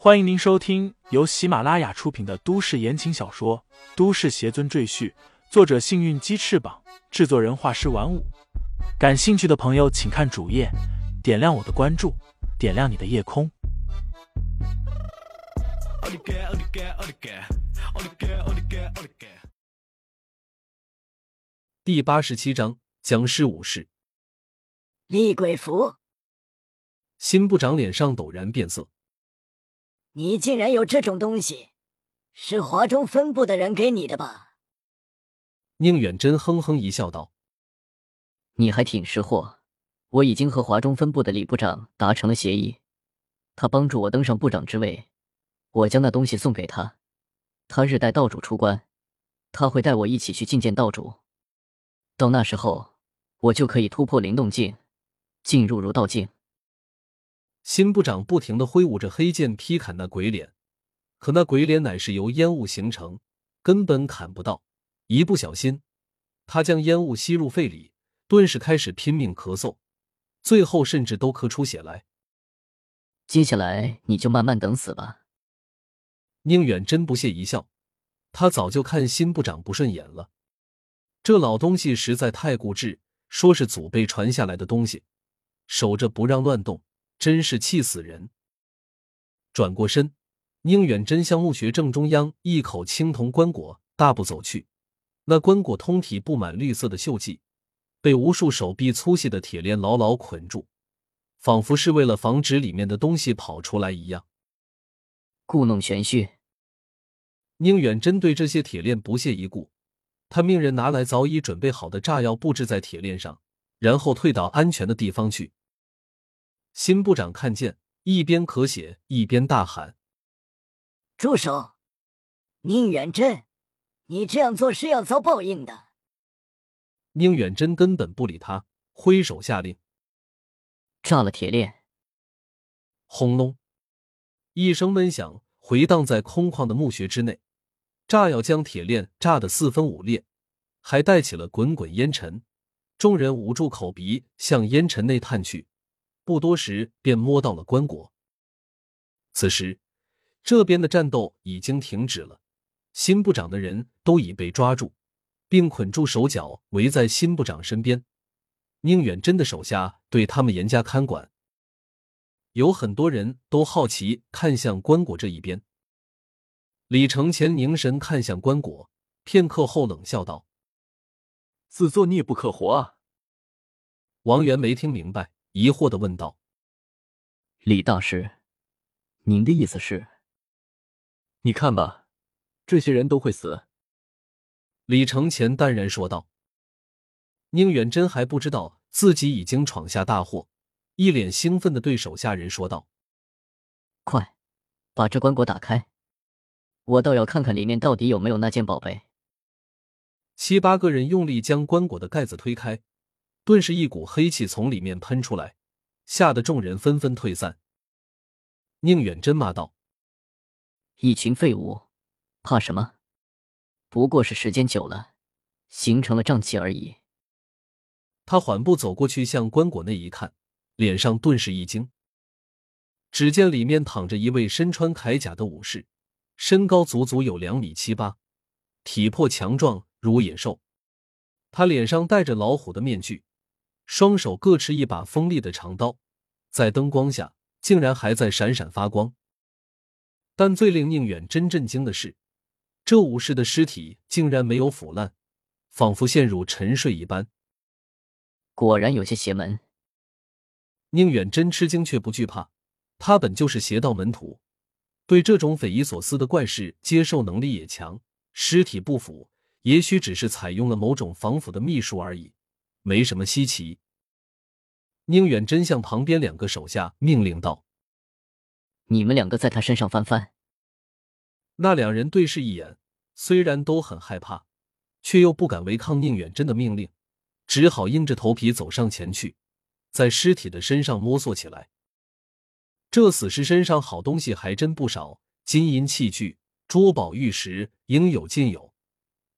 欢迎您收听由喜马拉雅出品的都市言情小说《都市邪尊赘婿》，作者：幸运鸡翅膀，制作人：画师玩五。感兴趣的朋友，请看主页，点亮我的关注，点亮你的夜空。第八十七章僵尸武士。厉鬼符，新部长脸上陡然变色。你竟然有这种东西，是华中分部的人给你的吧？宁远真哼哼一笑，道：“你还挺识货，我已经和华中分部的李部长达成了协议，他帮助我登上部长之位，我将那东西送给他，他日带道主出关，他会带我一起去觐见道主，到那时候，我就可以突破灵动境。”进入如道境，辛部长不停的挥舞着黑剑劈砍那鬼脸，可那鬼脸乃是由烟雾形成，根本砍不到。一不小心，他将烟雾吸入肺里，顿时开始拼命咳嗽，最后甚至都咳出血来。接下来你就慢慢等死吧。宁远真不屑一笑，他早就看辛部长不顺眼了，这老东西实在太固执，说是祖辈传下来的东西。守着不让乱动，真是气死人！转过身，宁远真向墓穴正中央一口青铜棺椁大步走去。那棺椁通体布满绿色的锈迹，被无数手臂粗细的铁链牢牢捆住，仿佛是为了防止里面的东西跑出来一样。故弄玄虚。宁远针对这些铁链不屑一顾，他命人拿来早已准备好的炸药布置在铁链上，然后退到安全的地方去。辛部长看见，一边咳血一边大喊：“住手！宁远真，你这样做是要遭报应的。”宁远真根本不理他，挥手下令：“炸了铁链！”轰隆，一声闷响回荡在空旷的墓穴之内，炸药将铁链炸得四分五裂，还带起了滚滚烟尘。众人捂住口鼻，向烟尘内探去。不多时，便摸到了棺椁。此时，这边的战斗已经停止了，新部长的人都已被抓住，并捆住手脚，围在新部长身边。宁远真的手下对他们严加看管。有很多人都好奇看向棺椁这一边。李承前凝神看向棺椁，片刻后冷笑道：“自作孽不可活啊！”王源没听明白。疑惑的问道：“李大师，您的意思是？你看吧，这些人都会死。”李承前淡然说道。宁远真还不知道自己已经闯下大祸，一脸兴奋的对手下人说道：“快，把这棺椁打开，我倒要看看里面到底有没有那件宝贝。”七八个人用力将棺椁的盖子推开。顿时，一股黑气从里面喷出来，吓得众人纷纷退散。宁远真骂道：“一群废物，怕什么？不过是时间久了，形成了瘴气而已。”他缓步走过去，向棺椁内一看，脸上顿时一惊。只见里面躺着一位身穿铠甲的武士，身高足足有两米七八，体魄强壮如野兽。他脸上戴着老虎的面具。双手各持一把锋利的长刀，在灯光下竟然还在闪闪发光。但最令宁远真震惊的是，这武士的尸体竟然没有腐烂，仿佛陷入沉睡一般。果然有些邪门。宁远真吃惊却不惧怕，他本就是邪道门徒，对这种匪夷所思的怪事接受能力也强。尸体不腐，也许只是采用了某种防腐的秘术而已。没什么稀奇。宁远真向旁边两个手下命令道：“你们两个在他身上翻翻。”那两人对视一眼，虽然都很害怕，却又不敢违抗宁远真的命令，只好硬着头皮走上前去，在尸体的身上摸索起来。这死尸身上好东西还真不少，金银器具、珠宝玉石应有尽有，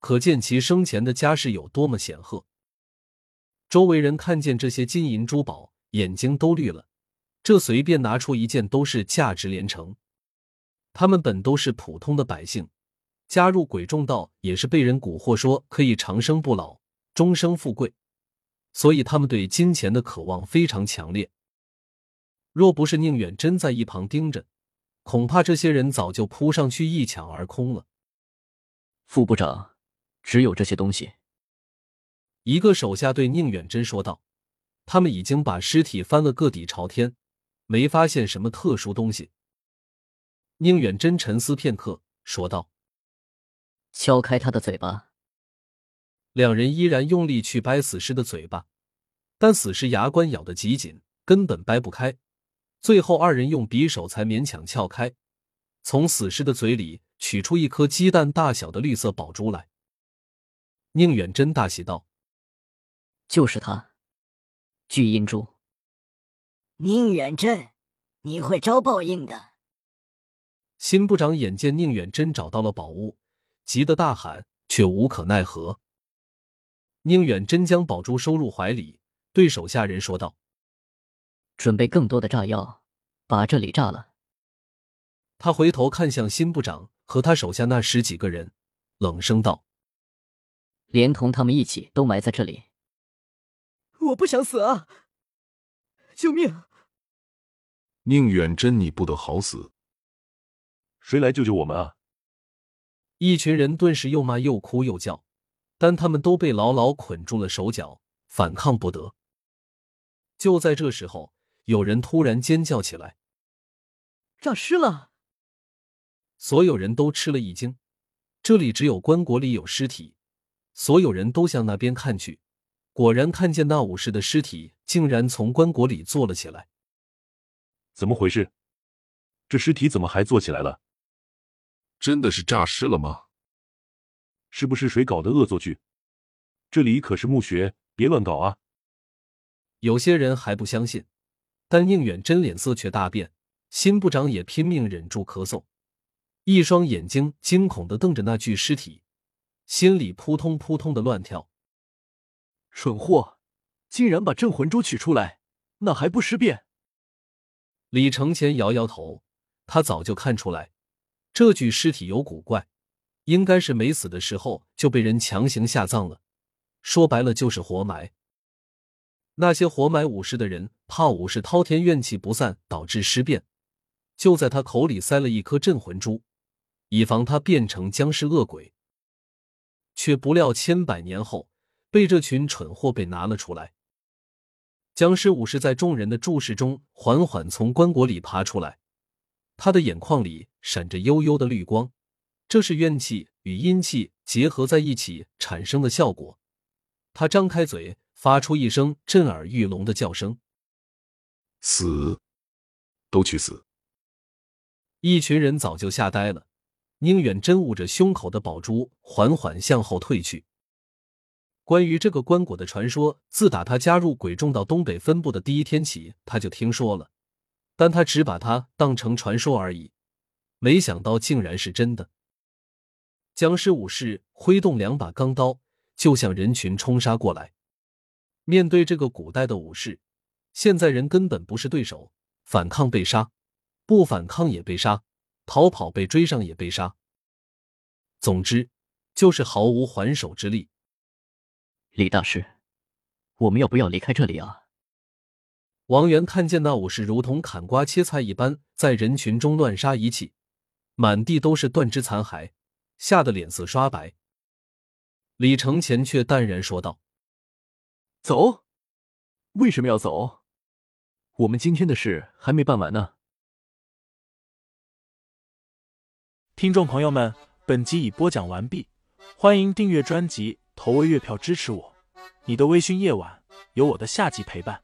可见其生前的家世有多么显赫。周围人看见这些金银珠宝，眼睛都绿了。这随便拿出一件都是价值连城。他们本都是普通的百姓，加入鬼众道也是被人蛊惑说可以长生不老、终生富贵，所以他们对金钱的渴望非常强烈。若不是宁远真在一旁盯着，恐怕这些人早就扑上去一抢而空了。副部长，只有这些东西。一个手下对宁远真说道：“他们已经把尸体翻了个底朝天，没发现什么特殊东西。”宁远真沉思片刻，说道：“敲开他的嘴巴。”两人依然用力去掰死尸的嘴巴，但死尸牙关咬得极紧，根本掰不开。最后，二人用匕首才勉强撬开，从死尸的嘴里取出一颗鸡蛋大小的绿色宝珠来。宁远真大喜道。就是他，巨阴珠。宁远真，你会招报应的。新部长眼见宁远真找到了宝物，急得大喊，却无可奈何。宁远真将宝珠收入怀里，对手下人说道：“准备更多的炸药，把这里炸了。”他回头看向新部长和他手下那十几个人，冷声道：“连同他们一起都埋在这里。”我不想死啊！救命！宁远真，你不得好死！谁来救救我们啊？一群人顿时又骂又哭又叫，但他们都被牢牢捆住了手脚，反抗不得。就在这时候，有人突然尖叫起来：“诈尸了！”所有人都吃了一惊。这里只有棺椁里有尸体，所有人都向那边看去。果然看见那武士的尸体竟然从棺椁里坐了起来，怎么回事？这尸体怎么还坐起来了？真的是诈尸了吗？是不是谁搞的恶作剧？这里可是墓穴，别乱搞啊！有些人还不相信，但宁远真脸色却大变，辛部长也拼命忍住咳嗽，一双眼睛惊恐的瞪着那具尸体，心里扑通扑通的乱跳。蠢货，竟然把镇魂珠取出来，那还不尸变？李承前摇摇头，他早就看出来，这具尸体有古怪，应该是没死的时候就被人强行下葬了。说白了就是活埋。那些活埋武士的人怕武士滔天怨气不散，导致尸变，就在他口里塞了一颗镇魂珠，以防他变成僵尸恶鬼。却不料千百年后。被这群蠢货被拿了出来。僵尸武士在众人的注视中缓缓从棺椁里爬出来，他的眼眶里闪着幽幽的绿光，这是怨气与阴气结合在一起产生的效果。他张开嘴，发出一声震耳欲聋的叫声：“死，都去死！”一群人早就吓呆了。宁远真捂着胸口的宝珠，缓缓向后退去。关于这个棺椁的传说，自打他加入鬼众道东北分部的第一天起，他就听说了，但他只把它当成传说而已，没想到竟然是真的。僵尸武士挥动两把钢刀，就向人群冲杀过来。面对这个古代的武士，现在人根本不是对手，反抗被杀，不反抗也被杀，逃跑被追上也被杀，总之就是毫无还手之力。李大师，我们要不要离开这里啊？王源看见那武士如同砍瓜切菜一般在人群中乱杀一气，满地都是断肢残骸，吓得脸色刷白。李承前却淡然说道：“走，为什么要走？我们今天的事还没办完呢。”听众朋友们，本集已播讲完毕，欢迎订阅专辑。投喂月票支持我，你的微醺夜晚有我的夏季陪伴。